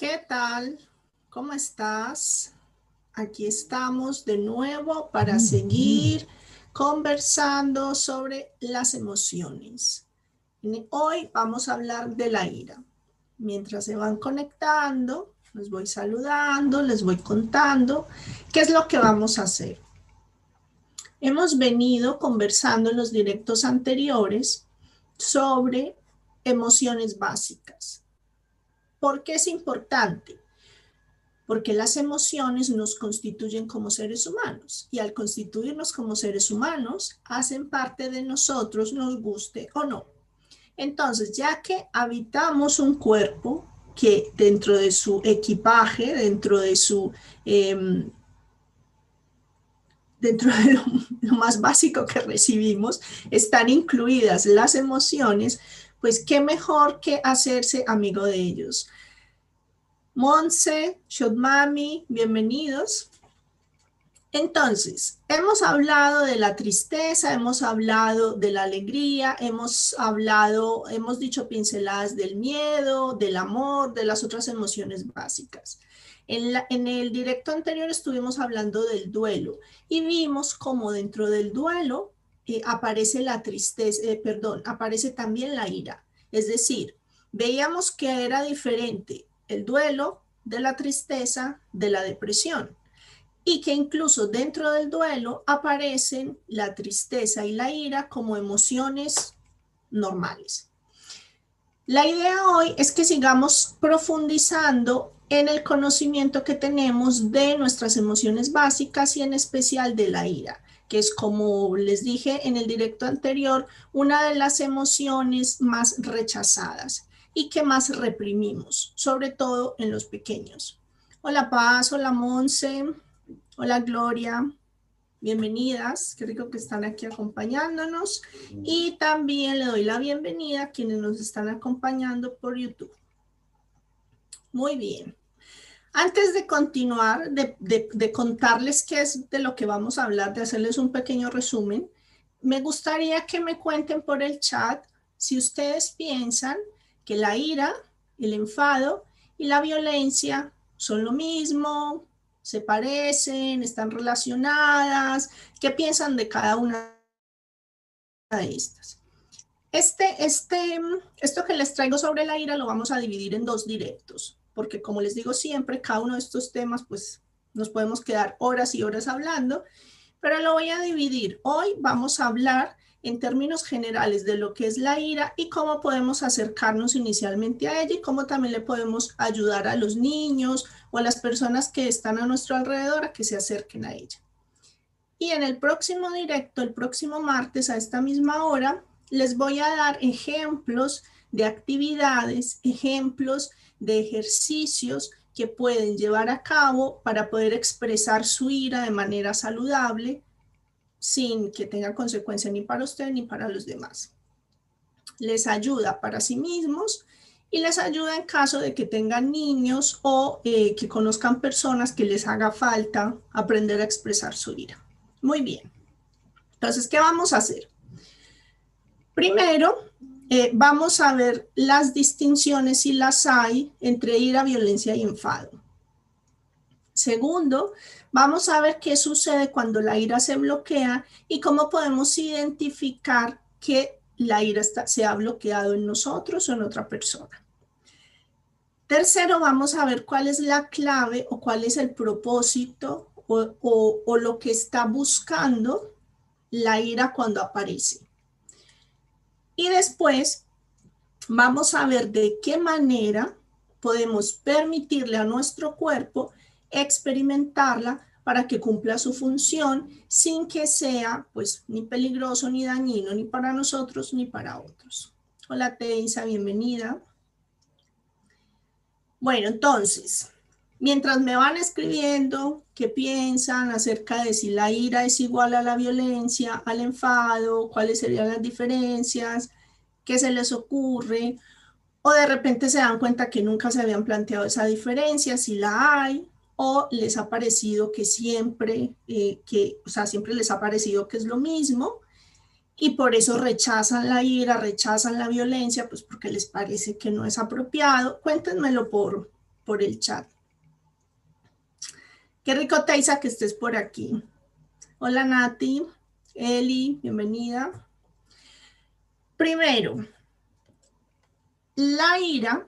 ¿Qué tal? ¿Cómo estás? Aquí estamos de nuevo para seguir conversando sobre las emociones. Hoy vamos a hablar de la ira. Mientras se van conectando, les voy saludando, les voy contando qué es lo que vamos a hacer. Hemos venido conversando en los directos anteriores sobre emociones básicas ¿Por qué es importante? Porque las emociones nos constituyen como seres humanos y al constituirnos como seres humanos hacen parte de nosotros, nos guste o no. Entonces, ya que habitamos un cuerpo que dentro de su equipaje, dentro de su... Em, dentro de lo, más básico que recibimos, están incluidas las emociones, pues qué mejor que hacerse amigo de ellos. Monse, Shodmami, bienvenidos. Entonces, hemos hablado de la tristeza, hemos hablado de la alegría, hemos hablado, hemos dicho pinceladas del miedo, del amor, de las otras emociones básicas. En, el directo anterior estuvimos hablando del duelo y vimos cómo dentro del duelo eh, aparece la tristeza, eh, perdón, aparece también la ira. Es decir, veíamos que era diferente el duelo de la tristeza de la depresión y que incluso dentro del duelo aparecen la tristeza y la ira como emociones normales. La idea hoy es que sigamos profundizando en el conocimiento que tenemos de nuestras emociones básicas y en especial de la ira que es como les dije en el directo anterior, una de las emociones más rechazadas y que más reprimimos, sobre todo en los pequeños. Hola Paz, hola Monse, hola Gloria, bienvenidas, qué rico que están aquí acompañándonos y también le doy la bienvenida a quienes nos están acompañando por YouTube. Muy bien. Antes de continuar, de, contarles qué es de lo que vamos a hablar, de hacerles un pequeño resumen, me gustaría que me cuenten por el chat si ustedes piensan que la ira, el enfado y la violencia son lo mismo, se parecen, están relacionadas, qué piensan de cada una de estas. Este, este, esto que les traigo sobre la ira lo vamos a dividir en dos directos porque como les digo siempre, cada uno de estos temas, pues nos podemos quedar horas y horas hablando, pero lo voy a dividir. Hoy vamos a hablar en términos generales de lo que es la ira y cómo podemos acercarnos inicialmente a ella y cómo también le podemos ayudar a los niños o a las personas que están a nuestro alrededor a que se acerquen a ella. Y en el próximo directo, el próximo martes a esta misma hora, les voy a dar ejemplos de actividades, ejemplos de ejercicios que pueden llevar a cabo para poder expresar su ira de manera saludable sin que tenga consecuencia ni para usted ni para los demás. Les ayuda para sí mismos y les ayuda en caso de que tengan niños o eh, que conozcan personas que les haga falta aprender a expresar su ira. Muy bien. Entonces, ¿qué vamos a hacer? Primero, eh, vamos a ver las distinciones, si las hay, entre ira, violencia y enfado. Segundo, vamos a ver qué sucede cuando la ira se bloquea y cómo podemos identificar que la ira se ha bloqueado en nosotros o en otra persona. Tercero, vamos a ver cuál es la clave o cuál es el propósito o lo que está buscando la ira cuando aparece. Y después vamos a ver de qué manera podemos permitirle a nuestro cuerpo experimentarla para que cumpla su función sin que sea pues ni peligroso ni dañino ni para nosotros ni para otros. Hola Teisa, bienvenida. Bueno, entonces, mientras me van escribiendo qué piensan acerca de si la ira es igual a la violencia, al enfado, cuáles serían las diferencias, qué se les ocurre, o de repente se dan cuenta que nunca se habían planteado esa diferencia, si la hay, o les ha parecido que siempre, eh, que, o sea, siempre les ha parecido que es lo mismo, y por eso rechazan la ira, rechazan la violencia, pues porque les parece que no es apropiado. Cuéntenmelo por, por el chat. Qué rico, Teisa, que estés por aquí. Hola, Nati. Eli, bienvenida. Primero, la ira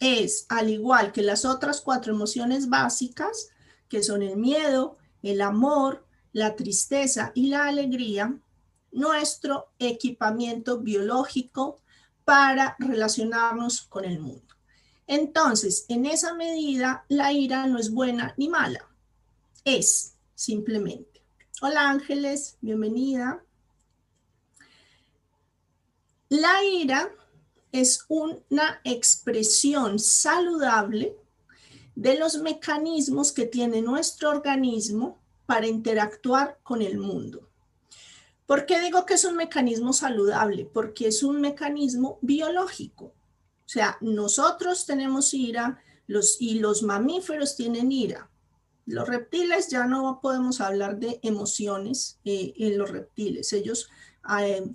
es, al igual que las otras cuatro emociones básicas, que son el miedo, el amor, la tristeza y la alegría, nuestro equipamiento biológico para relacionarnos con el mundo. Entonces, en esa medida, la ira no es buena ni mala, es simplemente. Hola Ángeles, bienvenida. La ira es una expresión saludable de los mecanismos que tiene nuestro organismo para interactuar con el mundo. ¿Por qué digo que es un mecanismo saludable? Porque es un mecanismo biológico. O sea, nosotros tenemos ira y los mamíferos tienen ira. Los reptiles ya no podemos hablar de emociones eh, en los reptiles. Ellos eh,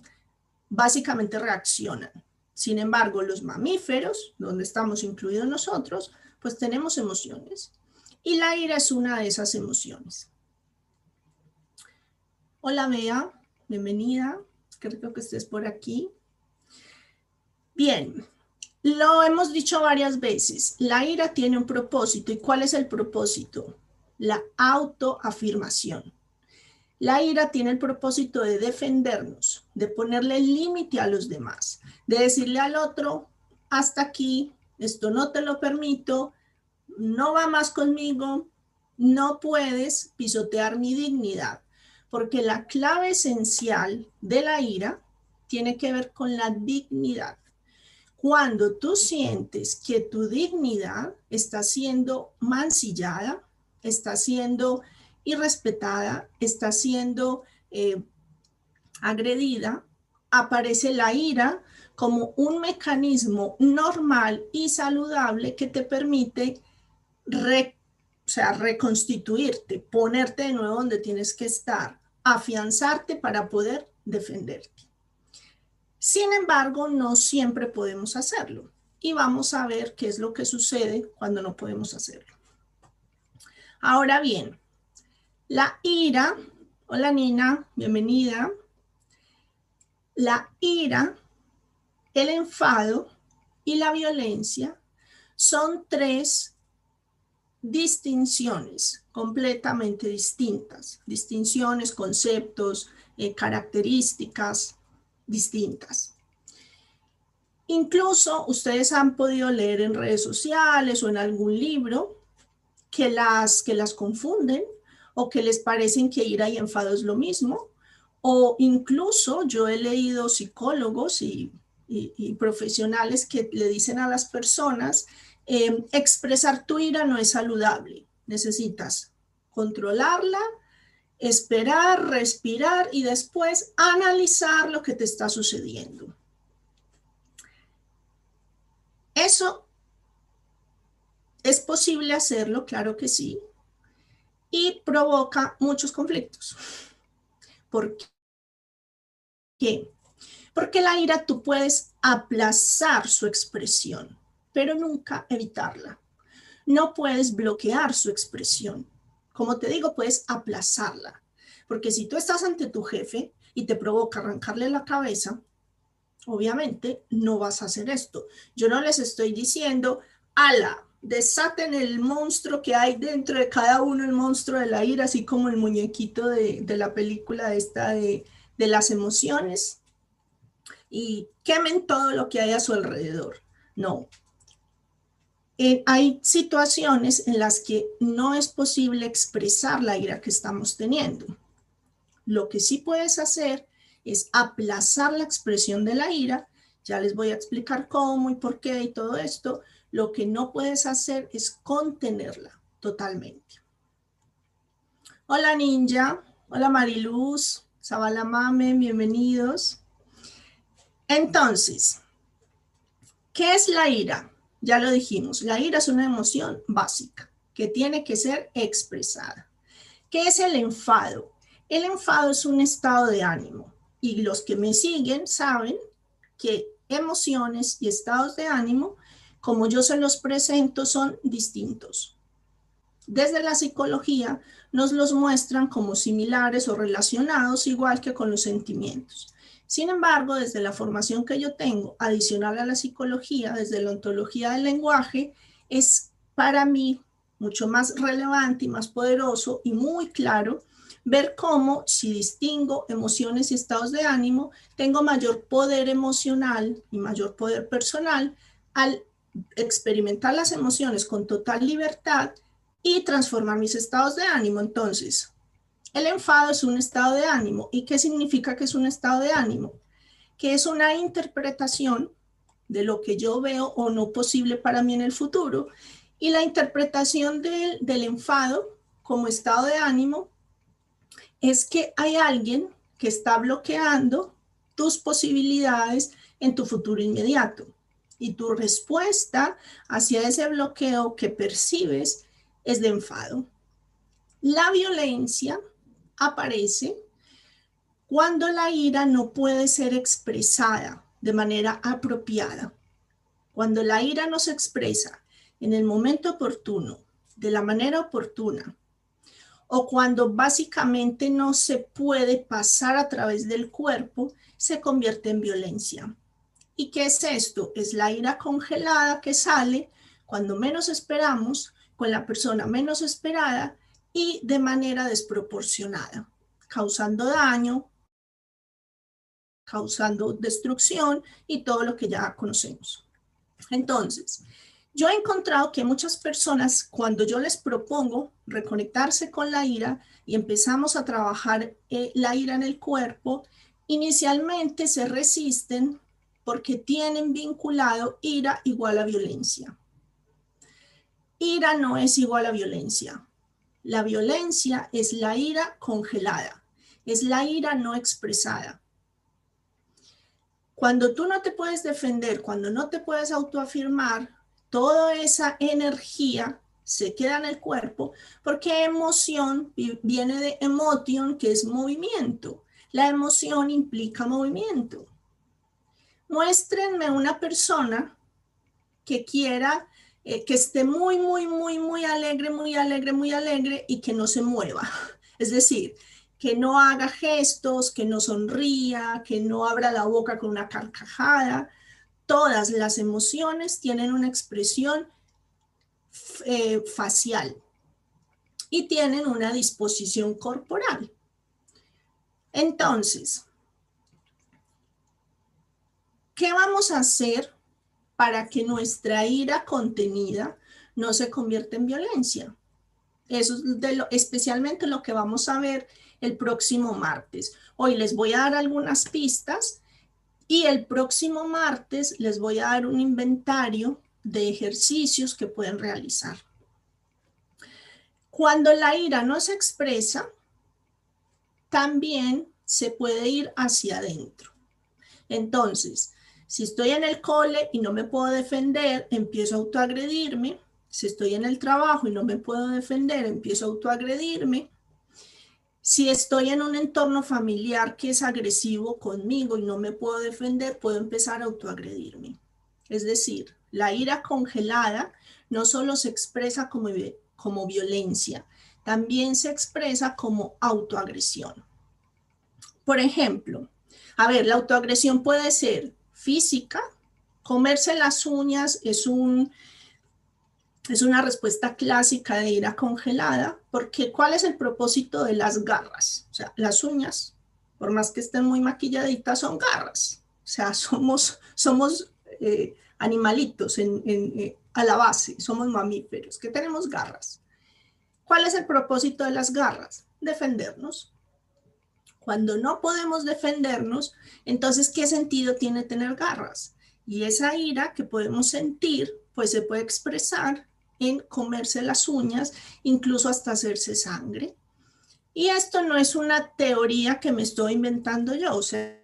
básicamente reaccionan. Sin embargo, los mamíferos, donde estamos incluidos nosotros, pues tenemos emociones. Y la ira es una de esas emociones. Hola, Bea, bienvenida. Creo que estés por aquí. Bien, lo hemos dicho varias veces. La ira tiene un propósito. ¿Y cuál es el propósito? La autoafirmación. La ira tiene el propósito de defendernos, de ponerle límite a los demás, de decirle al otro, hasta aquí, esto no te lo permito, no va más conmigo, no puedes pisotear mi dignidad, porque la clave esencial de la ira tiene que ver con la dignidad. Cuando tú sientes que tu dignidad está siendo mancillada, está siendo irrespetada, está siendo eh, agredida, aparece la ira como un mecanismo normal y saludable que te permite sea, reconstituirte, ponerte de nuevo donde tienes que estar, afianzarte para poder defenderte. Sin embargo, no siempre podemos hacerlo y vamos a ver qué es lo que sucede cuando no podemos hacerlo. Ahora bien, la ira, hola Nina, bienvenida. La ira el enfado y la violencia son tres distinciones completamente distintas, distinciones, conceptos, eh, características distintas. Incluso ustedes han podido leer en redes sociales o en algún libro que las, que las confunden o que les parecen que ira y enfado es lo mismo. O incluso yo he leído psicólogos y y, profesionales que le dicen a las personas, em, expresar tu ira no es saludable, necesitas controlarla, esperar, respirar y después analizar lo que te está sucediendo. Eso es posible hacerlo, claro que sí, y provoca muchos conflictos. ¿Por qué? Porque la ira tú puedes aplazar su expresión, pero nunca evitarla. No puedes bloquear su expresión. Como te digo, puedes aplazarla. Porque si tú estás ante tu jefe y te provoca arrancarle la cabeza, obviamente no vas a hacer esto. Yo no les estoy diciendo, ala, desaten el monstruo que hay dentro de cada uno, el monstruo de la ira, así como el muñequito de, la película esta de, de las emociones y quemen todo lo que hay a su alrededor. No. Eh, hay situaciones en las que no es posible expresar la ira que estamos teniendo. Lo que sí puedes hacer es aplazar la expresión de la ira. Ya les voy a explicar cómo y por qué y todo esto. Lo que no puedes hacer es contenerla totalmente. Hola Ninja, hola Mariluz, Sabalamame, bienvenidos. Entonces, ¿qué es la ira? Ya lo dijimos, la ira es una emoción básica que tiene que ser expresada. ¿Qué es el enfado? El enfado es un estado de ánimo y los que me siguen saben que emociones y estados de ánimo como yo se los presento, son distintos. Desde la psicología nos los muestran como similares o relacionados, igual que con los sentimientos. Sin embargo, desde la formación que yo tengo, adicional a la psicología, desde la ontología del lenguaje, es para mí mucho más relevante y más poderoso y muy claro ver cómo si distingo emociones y estados de ánimo, tengo mayor poder emocional y mayor poder personal al experimentar las emociones con total libertad y transformar mis estados de ánimo. Entonces, el enfado es un estado de ánimo. ¿Y qué significa que es un estado de ánimo? Que es una interpretación de lo que yo veo o no posible para mí en el futuro. Y la interpretación del, del enfado como estado de ánimo es que hay alguien que está bloqueando tus posibilidades en tu futuro inmediato. Y tu respuesta hacia ese bloqueo que percibes es de enfado. La violencia aparece cuando la ira no puede ser expresada de manera apropiada. Cuando la ira no se expresa en el momento oportuno, de la manera oportuna, o cuando básicamente no se puede pasar a través del cuerpo, se convierte en violencia. ¿Y qué es esto? Es la ira congelada que sale cuando menos esperamos, con la persona menos esperada y de manera desproporcionada, causando daño, causando destrucción y todo lo que ya conocemos. Entonces, yo he encontrado que muchas personas, cuando yo les propongo reconectarse con la ira y empezamos a trabajar eh, la ira en el cuerpo, inicialmente se resisten porque tienen vinculado ira igual a violencia. Ira no es igual a violencia. La violencia es la ira congelada, es la ira no expresada. Cuando tú no te puedes defender, cuando no te puedes autoafirmar, toda esa energía se queda en el cuerpo porque emoción viene de emotion, que es movimiento. La emoción implica movimiento. Muéstrenme una persona que quiera, eh, que esté muy, muy, muy, muy alegre, muy alegre, muy alegre y que no se mueva. Es decir, que no haga gestos, que no sonría, que no abra la boca con una carcajada, todas las emociones tienen una expresión eh, facial y tienen una disposición corporal. Entonces, ¿qué vamos a hacer para que nuestra ira contenida no se convierta en violencia? Eso es especialmente lo que vamos a ver el próximo martes. Hoy les voy a dar algunas pistas y el próximo martes les voy a dar un inventario de ejercicios que pueden realizar. Cuando la ira no se expresa, también se puede ir hacia adentro. Entonces, si estoy en el cole y no me puedo defender, empiezo a autoagredirme. Si estoy en el trabajo y no me puedo defender, empiezo a autoagredirme. Si estoy en un entorno familiar que es agresivo conmigo y no me puedo defender, puedo empezar a autoagredirme. Es decir, la ira congelada no solo se expresa como, como violencia, también se expresa como autoagresión. Por ejemplo, a ver, la autoagresión puede ser física, comerse las uñas es un es una respuesta clásica de ira congelada, porque ¿cuál es el propósito de las garras? O sea, las uñas, por más que estén muy maquilladitas, son garras. O sea, somos, somos eh, animalitos eh, a la base, somos mamíferos, que tenemos garras. ¿Cuál es el propósito de las garras? Defendernos. Cuando no podemos defendernos, entonces, ¿qué sentido tiene tener garras? Y esa ira que podemos sentir, pues se puede expresar en comerse las uñas, incluso hasta hacerse sangre. Y esto no es una teoría que me estoy inventando yo, o sea,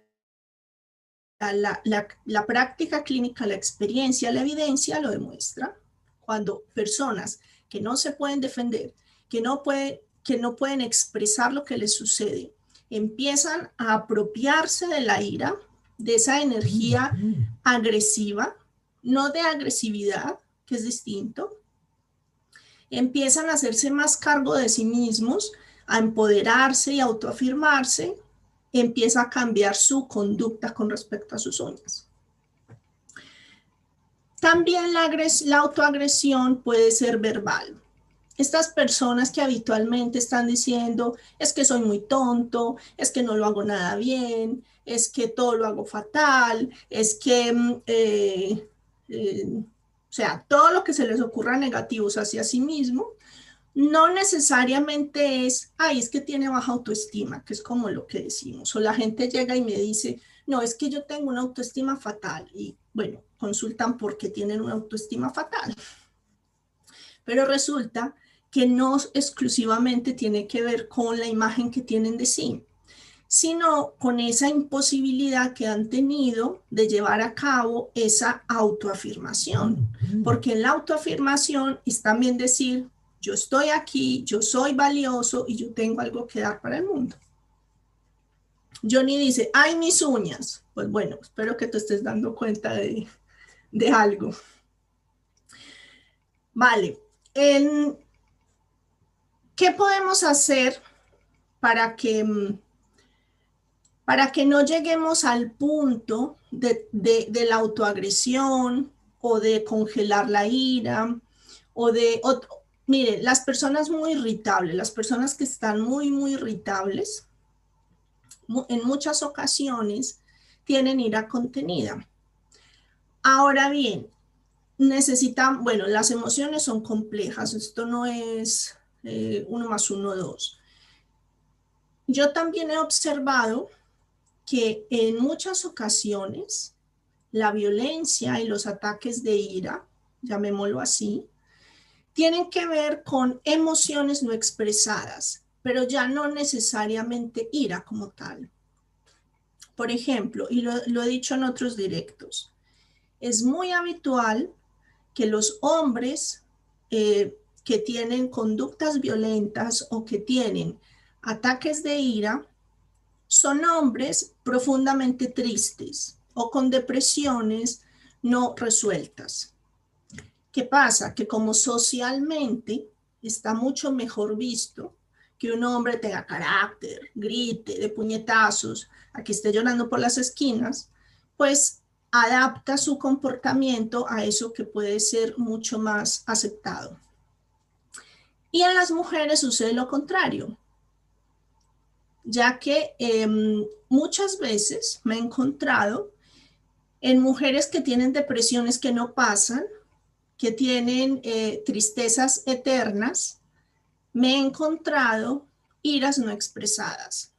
la, la, práctica clínica, la experiencia, la evidencia lo demuestra. Cuando personas que no se pueden defender, que no, puede, que no pueden expresar lo que les sucede, empiezan a apropiarse de la ira, de esa energía agresiva, no de agresividad, que es distinto. Empiezan a hacerse más cargo de sí mismos, a empoderarse y autoafirmarse. Empieza a cambiar su conducta con respecto a sus uñas. También la, la autoagresión puede ser verbal estas personas que habitualmente están diciendo, es que soy muy tonto, es que no lo hago nada bien, es que todo lo hago fatal, es que, mm, eh, eh, o sea, todo lo que se les ocurra negativos hacia sí mismo, no necesariamente es, ay, es que tiene baja autoestima, que es como lo que decimos, o la gente llega y me dice, no, es que yo tengo una autoestima fatal, y bueno, consultan por qué tienen una autoestima fatal. Pero resulta que no exclusivamente tiene que ver con la imagen que tienen de sí, sino con esa imposibilidad que han tenido de llevar a cabo esa autoafirmación. Porque en la autoafirmación es también decir, yo estoy aquí, yo soy valioso y yo tengo algo que dar para el mundo. Johnny dice, ay, mis uñas. Pues bueno, espero que te estés dando cuenta de, de algo. Vale, en, ¿Qué podemos hacer para que, mm, para que no lleguemos al punto de, la autoagresión o de congelar la ira o de... mire, las personas muy irritables, las personas que están muy, muy irritables, en muchas ocasiones tienen ira contenida. Ahora bien, necesitan, bueno, las emociones son complejas, esto no es eh, uno más uno, dos. Yo también he observado que en muchas ocasiones la violencia y los ataques de ira, llamémoslo así, tienen que ver con emociones no expresadas, pero ya no necesariamente ira como tal. Por ejemplo, y lo, he dicho en otros directos, es muy habitual que los hombres eh, que tienen conductas violentas o que tienen ataques de ira son hombres profundamente tristes o con depresiones no resueltas. ¿Qué pasa? Que como socialmente está mucho mejor visto que un hombre tenga carácter, grite de puñetazos, a que esté llorando por las esquinas, pues adapta su comportamiento a eso que puede ser mucho más aceptado. Y en las mujeres sucede lo contrario, ya que em, muchas veces me he encontrado en mujeres que tienen depresiones que no pasan, que tienen eh, tristezas eternas, me he encontrado iras no expresadas.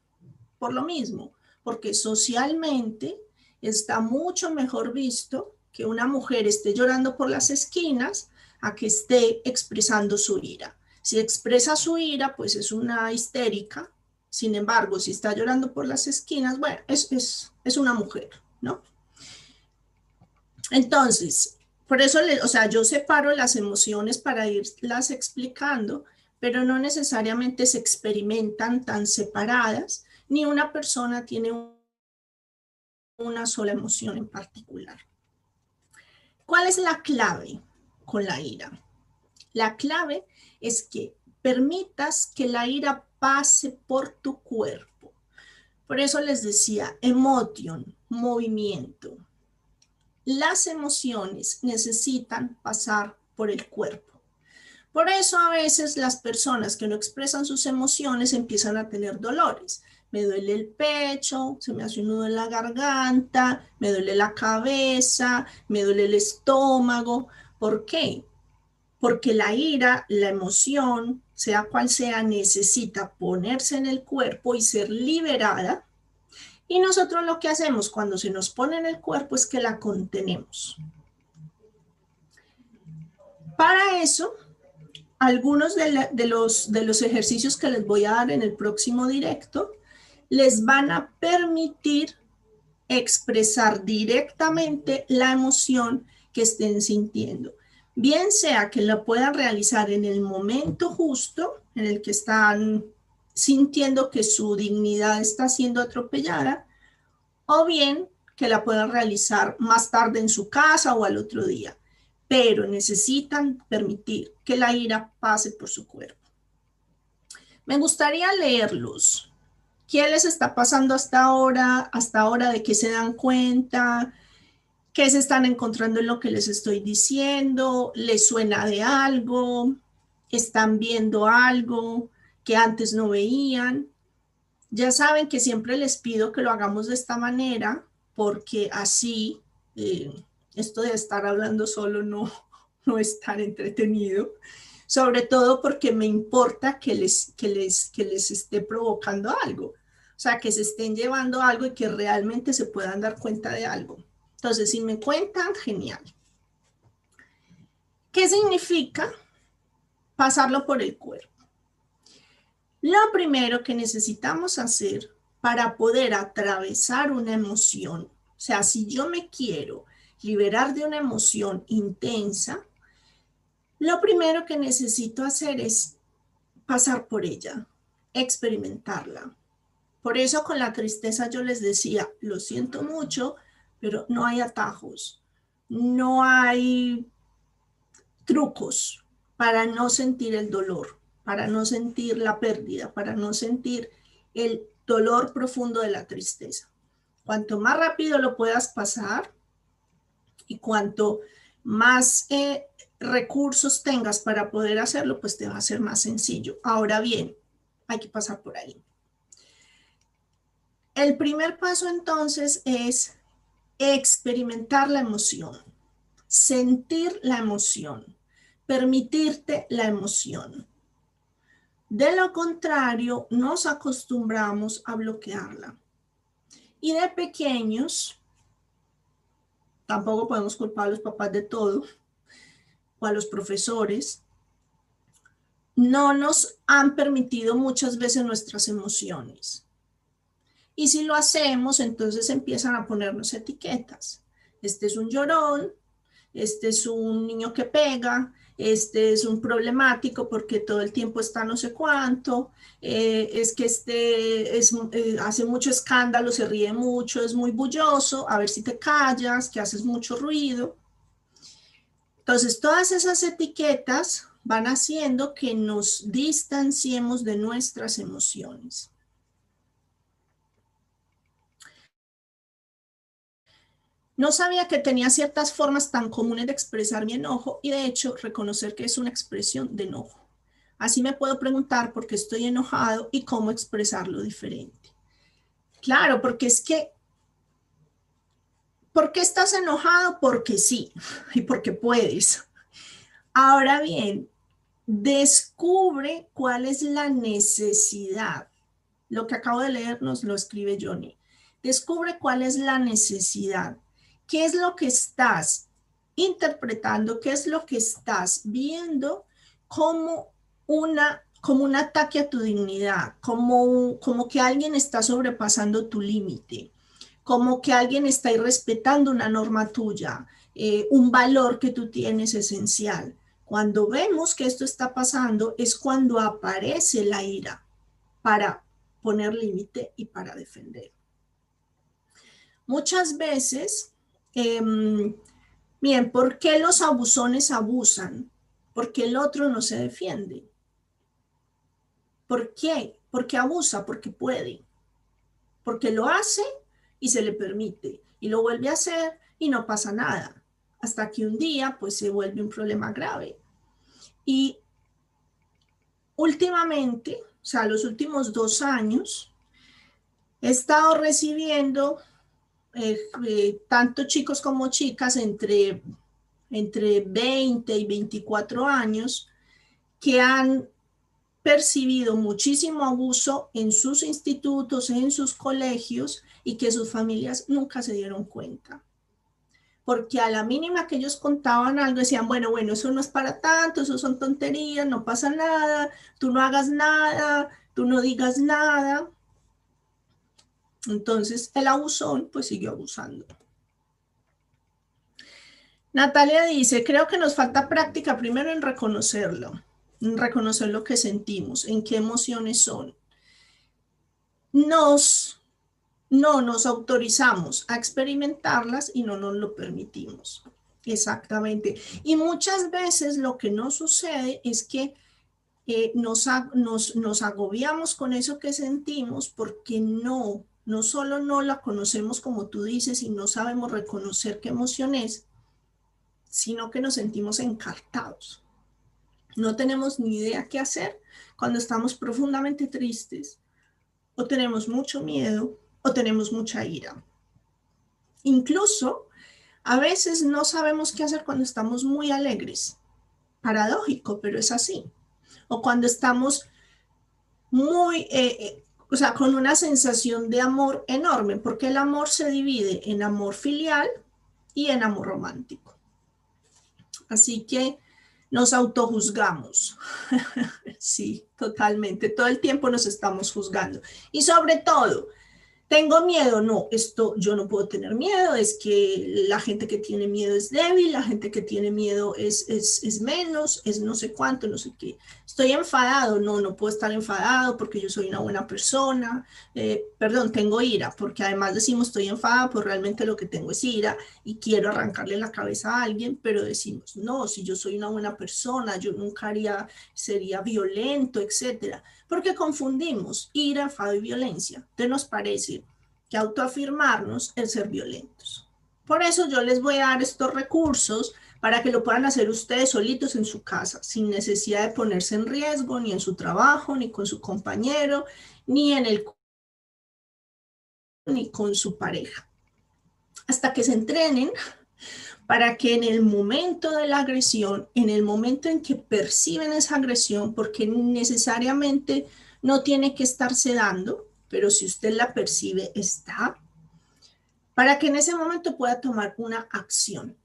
Por lo mismo, porque socialmente está mucho mejor visto que una mujer esté llorando por las esquinas a que esté expresando su ira. Si expresa su ira, pues es una histérica. Sin embargo, si está llorando por las esquinas, bueno, es, es, una mujer, ¿no? Entonces, por eso, o sea, yo separo las emociones para irlas explicando, pero no necesariamente se experimentan tan separadas, ni una persona tiene una sola emoción en particular. ¿Cuál es la clave con la ira? La clave es que permitas que la ira pase por tu cuerpo. Por eso les decía, emotion, movimiento. Las emociones necesitan pasar por el cuerpo. Por eso a veces las personas que no expresan sus emociones empiezan a tener dolores. Me duele el pecho, se me hace un nudo en la garganta, me duele la cabeza, me duele el estómago. ¿Por qué? Porque la ira, la emoción, sea cual sea, necesita ponerse en el cuerpo y ser liberada. Y nosotros lo que hacemos cuando se nos pone en el cuerpo es que la contenemos. Para eso, algunos de, los, de los ejercicios que les voy a dar en el próximo directo les van a permitir expresar directamente la emoción que estén sintiendo bien sea que la puedan realizar en el momento justo en el que están sintiendo que su dignidad está siendo atropellada, o bien que la puedan realizar más tarde en su casa o al otro día, pero necesitan permitir que la ira pase por su cuerpo. Me gustaría leerlos. ¿Qué les está pasando hasta ahora? Hasta ahora de que se dan cuenta, ¿Qué se están encontrando en lo que les estoy diciendo, les suena de algo, están viendo algo que antes no veían. Ya saben que siempre les pido que lo hagamos de esta manera porque así eh, esto de estar hablando solo no, no es tan entretenido, sobre todo porque me importa que les, que, les, que les esté provocando algo, o sea, que se estén llevando algo y que realmente se puedan dar cuenta de algo. Entonces, si me cuentan, genial. ¿Qué significa pasarlo por el cuerpo? Lo primero que necesitamos hacer para poder atravesar una emoción, o sea, si yo me quiero liberar de una emoción intensa, lo primero que necesito hacer es pasar por ella, experimentarla. Por eso con la tristeza yo les decía, lo siento mucho, pero no hay atajos, no hay trucos para no sentir el dolor, para no sentir la pérdida, para no sentir el dolor profundo de la tristeza. Cuanto más rápido lo puedas pasar y cuanto más eh, recursos tengas para poder hacerlo, pues te va a ser más sencillo. Ahora bien, hay que pasar por ahí. El primer paso entonces es experimentar la emoción, sentir la emoción, permitirte la emoción. De lo contrario, nos acostumbramos a bloquearla. Y de pequeños, tampoco podemos culpar a los papás de todo, o a los profesores, no nos han permitido muchas veces nuestras emociones. Y si lo hacemos, entonces empiezan a ponernos etiquetas. Este es un llorón, este es un niño que pega, este es un problemático porque todo el tiempo está no sé cuánto, eh, es que este es, eh, hace mucho escándalo, se ríe mucho, es muy bulloso, a ver si te callas, que haces mucho ruido. Entonces, todas esas etiquetas van haciendo que nos distanciemos de nuestras emociones. No sabía que tenía ciertas formas tan comunes de expresar mi enojo y de hecho reconocer que es una expresión de enojo. Así me puedo preguntar por qué estoy enojado y cómo expresarlo diferente. Claro, porque es que, ¿por qué estás enojado? Porque sí y porque puedes. Ahora bien, descubre cuál es la necesidad. Lo que acabo de leer nos lo escribe Johnny. Descubre cuál es la necesidad qué es lo que estás interpretando, qué es lo que estás viendo como una como un ataque a tu dignidad, como, como que alguien está sobrepasando tu límite, como que alguien está irrespetando una norma tuya, eh, un valor que tú tienes esencial. Cuando vemos que esto está pasando es cuando aparece la ira para poner límite y para defender. Muchas veces Em, bien, ¿por qué los abusones abusan? Porque el otro no se defiende. ¿Por qué? Porque abusa, porque puede. Porque lo hace y se le permite. Y lo vuelve a hacer y no pasa nada. Hasta que un día pues se vuelve un problema grave. Y últimamente, o sea, los últimos dos años, he estado recibiendo eh, eh, tanto chicos como chicas entre, entre 20 y 24 años que han percibido muchísimo abuso en sus institutos, en sus colegios y que sus familias nunca se dieron cuenta. Porque a la mínima que ellos contaban algo decían, bueno, bueno, eso no es para tanto, eso son tonterías, no pasa nada, tú no hagas nada, tú no digas nada. Entonces el abusón pues siguió abusando. Natalia dice, creo que nos falta práctica primero en reconocerlo, en reconocer lo que sentimos, en qué emociones son. Nos no nos autorizamos a experimentarlas y no nos lo permitimos. Exactamente. Y muchas veces lo que nos sucede es que eh, nos, agobiamos con eso que sentimos porque no, no solo no la conocemos como tú dices y no sabemos reconocer qué emoción es, sino que nos sentimos encartados. No tenemos ni idea qué hacer cuando estamos profundamente tristes o tenemos mucho miedo o tenemos mucha ira. Incluso a veces no sabemos qué hacer cuando estamos muy alegres. Paradójico, pero es así. O cuando estamos muy, eh, eh, o sea, con una sensación de amor enorme, porque el amor se divide en amor filial y en amor romántico. Así que nos autojuzgamos. sí, totalmente. Todo el tiempo nos estamos juzgando. Y sobre todo, tengo miedo, no, esto yo no puedo tener miedo, es que la gente que tiene miedo es débil, la gente que tiene miedo es, es, menos, es no sé cuánto, no sé qué. Estoy enfadado, no, no puedo estar enfadado porque yo soy una buena persona, eh, perdón, tengo ira, porque además decimos estoy enfadado, pues realmente lo que tengo es ira y quiero arrancarle la cabeza a alguien, pero decimos, no, si yo soy una buena persona, yo nunca haría, sería violento, etcétera porque confundimos ira, enfado y violencia. Entonces nos parece que autoafirmarnos es ser violentos. Por eso yo les voy a dar estos recursos para que lo puedan hacer ustedes solitos en su casa, sin necesidad de ponerse en riesgo ni en su trabajo, ni con su compañero, ni en el ni con su pareja. Hasta que se entrenen para que en el momento de la agresión, en el momento en que perciben esa agresión, porque necesariamente no tiene que estarse dando, pero si usted la percibe, está, para que en ese momento pueda tomar una acción.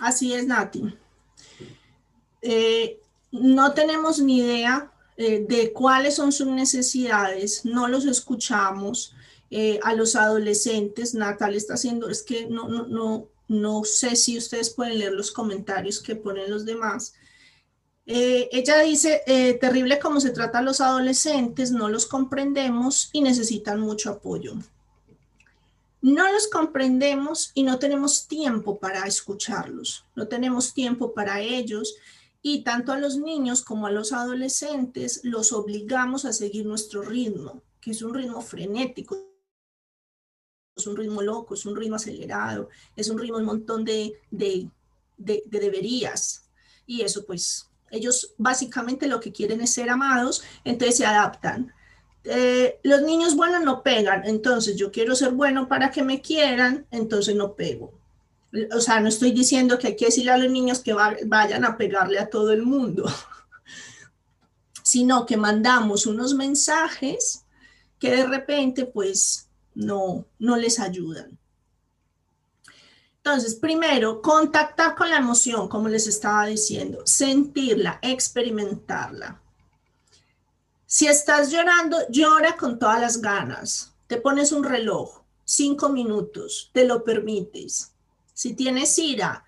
Así es, Nati. Eh, no tenemos ni idea eh, de cuáles son sus necesidades, no los escuchamos, eh, a los adolescentes. Natal está haciendo, es que no, no, no, no sé si ustedes pueden leer los comentarios que ponen los demás. Eh, ella dice, eh, terrible como se trata a los adolescentes, no los comprendemos y necesitan mucho apoyo. No los comprendemos y no tenemos tiempo para escucharlos, no tenemos tiempo para ellos y tanto a los niños como a los adolescentes los obligamos a seguir nuestro ritmo, que es un ritmo frenético, es un ritmo loco, es un ritmo acelerado, es un ritmo un montón de, de, de, deberías. Y eso pues, ellos básicamente lo que quieren es ser amados, entonces se adaptan. Eh, los niños buenos no pegan, entonces yo quiero ser bueno para que me quieran, entonces no pego. O sea, no estoy diciendo que hay que decirle a los niños que vayan a pegarle a todo el mundo, sino que mandamos unos mensajes que de repente pues no, no les ayudan. Entonces, primero, contactar con la emoción, como les estaba diciendo, sentirla, experimentarla. Si estás llorando, llora con todas las ganas. Te pones un reloj, cinco minutos, te lo permites. Si tienes ira,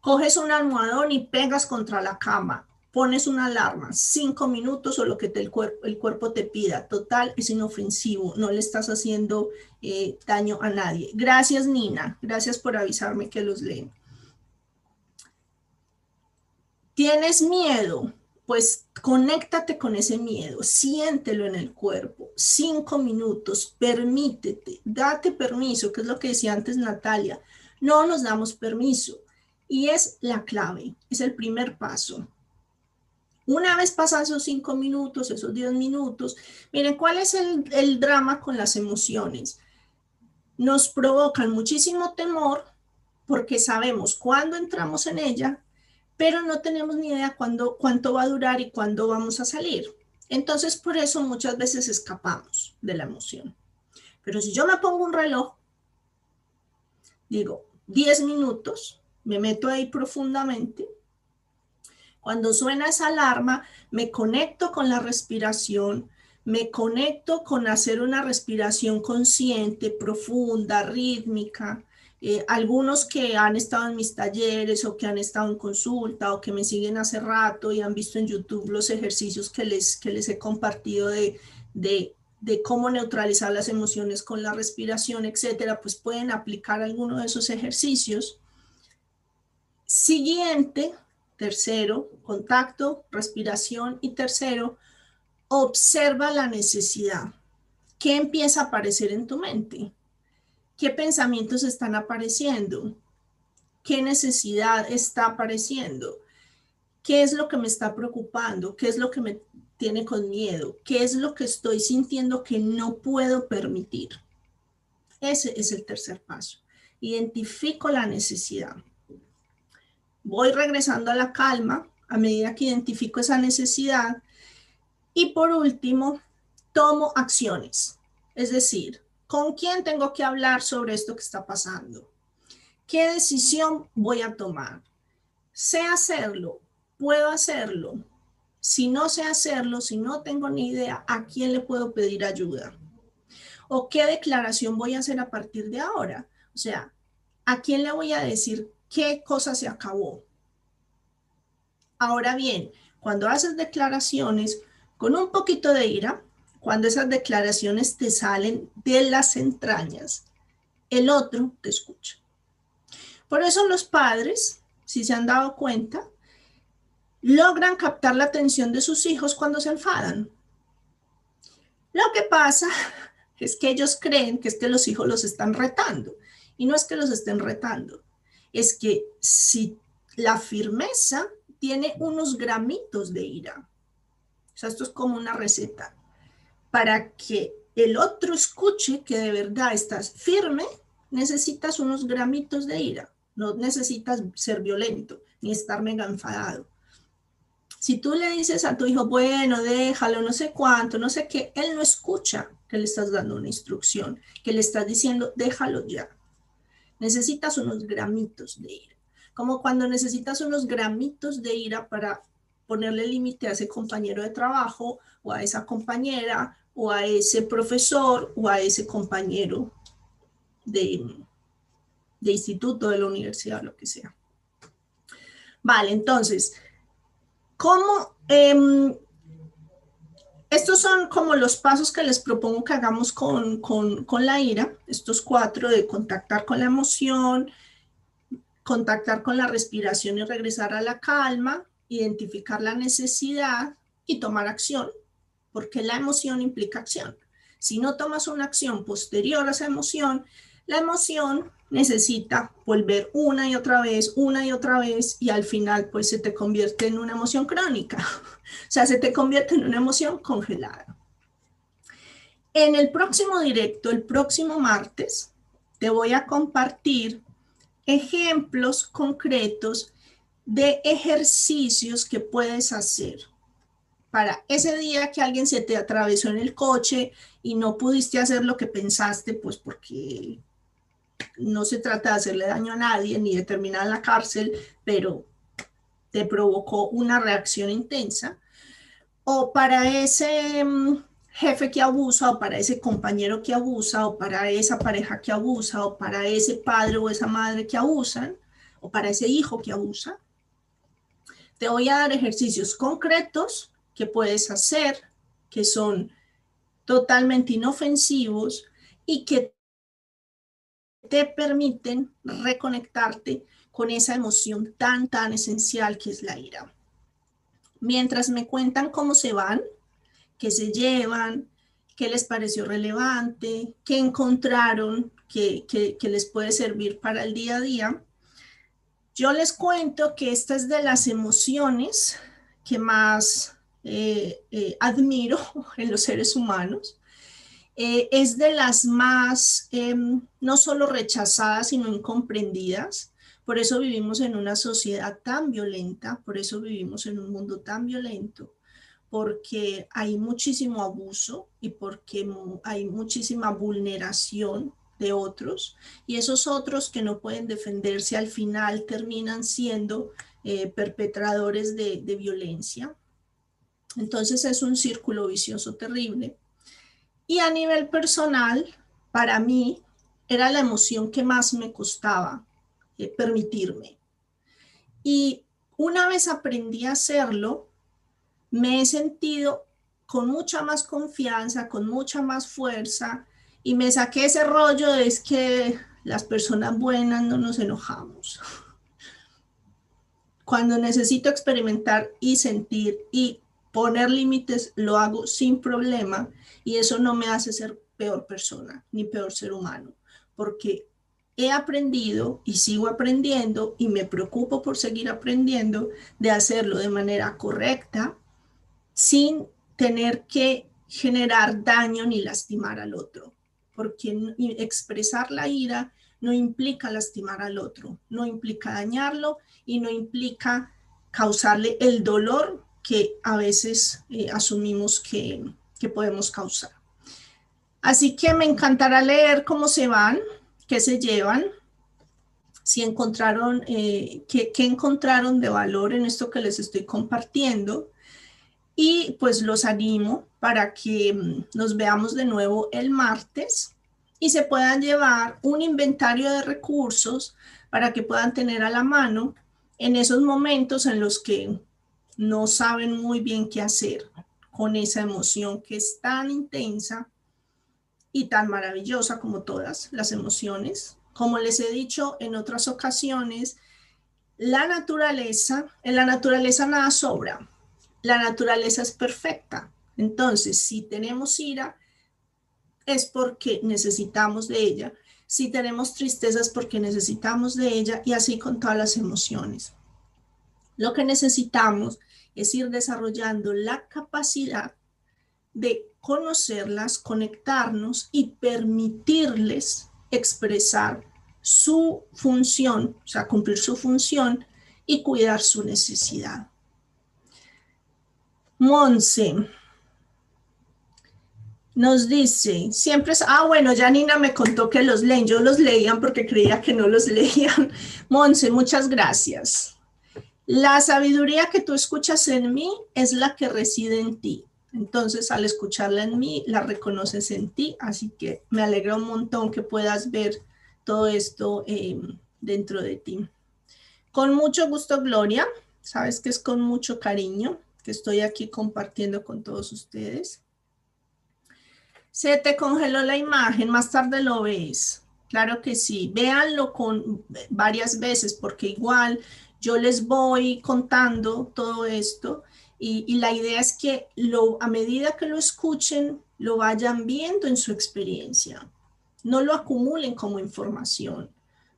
coges un almohadón y pegas contra la cama pones una alarma, cinco minutos o lo que el, cuerpo, te pida. Total, es inofensivo, no le estás haciendo eh, daño a nadie. Gracias, Nina. Gracias por avisarme que los leen. ¿Tienes miedo? Pues conéctate con ese miedo, siéntelo en el cuerpo. Cinco minutos, permítete, date permiso, que es lo que decía antes Natalia. No nos damos permiso. Y es la clave, es el primer paso. Una vez pasados esos cinco minutos, esos diez minutos, miren, ¿cuál es el, drama con las emociones? Nos provocan muchísimo temor porque sabemos cuándo entramos en ella, pero no tenemos ni idea cuándo, cuánto va a durar y cuándo vamos a salir. Entonces, por eso muchas veces escapamos de la emoción. Pero si yo me pongo un reloj, digo 10 minutos, me meto ahí profundamente cuando suena esa alarma, me conecto con la respiración, me conecto con hacer una respiración consciente, profunda, rítmica. Eh, algunos que han estado en mis talleres o que han estado en consulta o que me siguen hace rato y han visto en YouTube los ejercicios que les, que les he compartido de, de, de cómo neutralizar las emociones con la respiración, etcétera, pues pueden aplicar alguno de esos ejercicios. Siguiente, tercero, contacto, respiración y tercero, observa la necesidad. ¿Qué empieza a aparecer en tu mente? ¿Qué pensamientos están apareciendo? ¿Qué necesidad está apareciendo? ¿Qué es lo que me está preocupando? ¿Qué es lo que me tiene con miedo? ¿Qué es lo que estoy sintiendo que no puedo permitir? Ese es el tercer paso. Identifico la necesidad. Voy regresando a la calma a medida que identifico esa necesidad. Y por último, tomo acciones. Es decir, ¿con quién tengo que hablar sobre esto que está pasando? ¿Qué decisión voy a tomar? Sé hacerlo, puedo hacerlo, si no sé hacerlo, si no tengo ni idea, ¿a quién le puedo pedir ayuda? ¿O qué declaración voy a hacer a partir de ahora? O sea, ¿a quién le voy a decir qué cosa se acabó? Ahora bien, cuando haces declaraciones con un poquito de ira, cuando esas declaraciones te salen de las entrañas, el otro te escucha. Por eso los padres, si se han dado cuenta, logran captar la atención de sus hijos cuando se enfadan. Lo que pasa es que ellos creen que es que los hijos los están retando. Y no es que los estén retando, es que si la firmeza tiene unos gramitos de ira, o sea, esto es como una receta, para que el otro escuche que de verdad estás firme, necesitas unos gramitos de ira, no necesitas ser violento ni estar mega enfadado. Si tú le dices a tu hijo, bueno, déjalo, no sé cuánto, no sé qué, él no escucha que le estás dando una instrucción, que le estás diciendo, déjalo ya. Necesitas unos gramitos de ira. Como cuando necesitas unos gramitos de ira para ponerle límite a ese compañero de trabajo o a esa compañera o a ese profesor o a ese compañero de, de instituto, de la universidad, lo que sea. Vale, entonces, ¿Cómo? Em, estos son como los pasos que les propongo que hagamos con, con, la ira, estos cuatro de contactar con la emoción, contactar con la respiración y regresar a la calma, identificar la necesidad y tomar acción, porque la emoción implica acción. Si no tomas una acción posterior a esa emoción, la emoción necesita volver una y otra vez, una y otra vez, y al final pues se te convierte en una emoción crónica, o sea, se te convierte en una emoción congelada. En el próximo directo, el próximo martes, te voy a compartir ejemplos concretos de ejercicios que puedes hacer para ese día que alguien se te atravesó en el coche y no pudiste hacer lo que pensaste, pues porque no se trata de hacerle daño a nadie ni de terminar la cárcel, pero te provocó una reacción intensa, o para ese mm, jefe que abusa, o para ese compañero que abusa, o para esa pareja que abusa, o para ese padre o esa madre que abusan, o para ese hijo que abusa. Te voy a dar ejercicios concretos que puedes hacer, que son totalmente inofensivos y que te permiten reconectarte con esa emoción tan, tan esencial que es la ira. Mientras me cuentan cómo se van, qué se llevan, qué les pareció relevante, qué encontraron que, les puede servir para el día a día, yo les cuento que esta es de las emociones que más eh, eh, admiro en los seres humanos eh, es de las más em, no solo rechazadas, sino incomprendidas. Por eso vivimos en una sociedad tan violenta, por eso vivimos en un mundo tan violento, porque hay muchísimo abuso y porque hay muchísima vulneración de otros y esos otros que no pueden defenderse al final terminan siendo eh, perpetradores de violencia. Entonces es un círculo vicioso terrible. Y a nivel personal, para mí era la emoción que más me costaba eh, permitirme. Y una vez aprendí a hacerlo, me he sentido con mucha más confianza, con mucha más fuerza y me saqué ese rollo de es que las personas buenas no nos enojamos. Cuando necesito experimentar y sentir y poner límites, lo hago sin problema y eso no me hace ser peor persona ni peor ser humano, porque he aprendido y sigo aprendiendo y me preocupo por seguir aprendiendo de hacerlo de manera correcta sin tener que generar daño ni lastimar al otro, porque expresar la ira no implica lastimar al otro, no implica dañarlo y no implica causarle el dolor que a veces eh, asumimos que, podemos causar. Así que me encantará leer cómo se van, qué se llevan, si encontraron, eh, qué, qué encontraron de valor en esto que les estoy compartiendo. Y pues los animo para que mm, nos veamos de nuevo el martes y se puedan llevar un inventario de recursos para que puedan tener a la mano en esos momentos en los que no saben muy bien qué hacer con esa emoción que es tan intensa y tan maravillosa como todas las emociones. Como les he dicho en otras ocasiones, la naturaleza, en la naturaleza nada sobra. La naturaleza es perfecta. Entonces, si tenemos ira, es porque necesitamos de ella. Si tenemos tristeza es porque necesitamos de ella y así con todas las emociones. Lo que necesitamos es ir desarrollando la capacidad de conocerlas, conectarnos y permitirles expresar su función, o sea, cumplir su función y cuidar su necesidad. Monse, nos dice, siempre es, ah, bueno, Janina me contó que los leen, yo los leían porque creía que no los leían. Monse, muchas gracias. La sabiduría que tú escuchas en mí es la que reside en ti. Entonces, al escucharla en mí, la reconoces en ti. Así que me alegra un montón que puedas ver todo esto em, dentro de ti. Con mucho gusto, Gloria. Sabes que es con mucho cariño que estoy aquí compartiendo con todos ustedes. Se te congeló la imagen, más tarde lo ves. Claro que sí, véanlo con varias veces porque igual yo les voy contando todo esto y, la idea es que lo, a medida que lo escuchen, lo vayan viendo en su experiencia. No lo acumulen como información,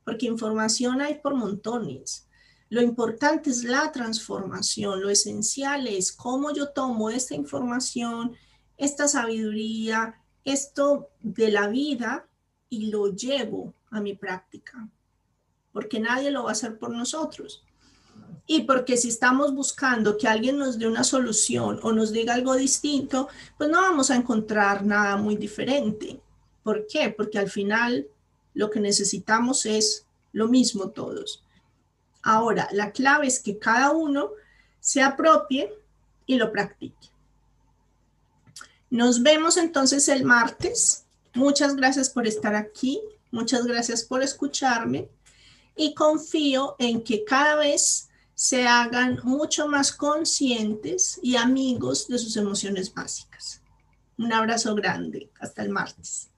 porque información hay por montones. Lo importante es la transformación, lo esencial es cómo yo tomo esta información, esta sabiduría, esto de la vida y lo llevo a mi práctica, porque nadie lo va a hacer por nosotros. Y porque si estamos buscando que alguien nos dé una solución o nos diga algo distinto, pues no vamos a encontrar nada muy diferente. ¿Por qué? Porque al final lo que necesitamos es lo mismo todos. Ahora, la clave es que cada uno se apropie y lo practique. Nos vemos entonces el martes. Muchas gracias por estar aquí. Muchas gracias por escucharme. Y confío en que cada vez se hagan mucho más conscientes y amigos de sus emociones básicas. Un abrazo grande. Hasta el martes.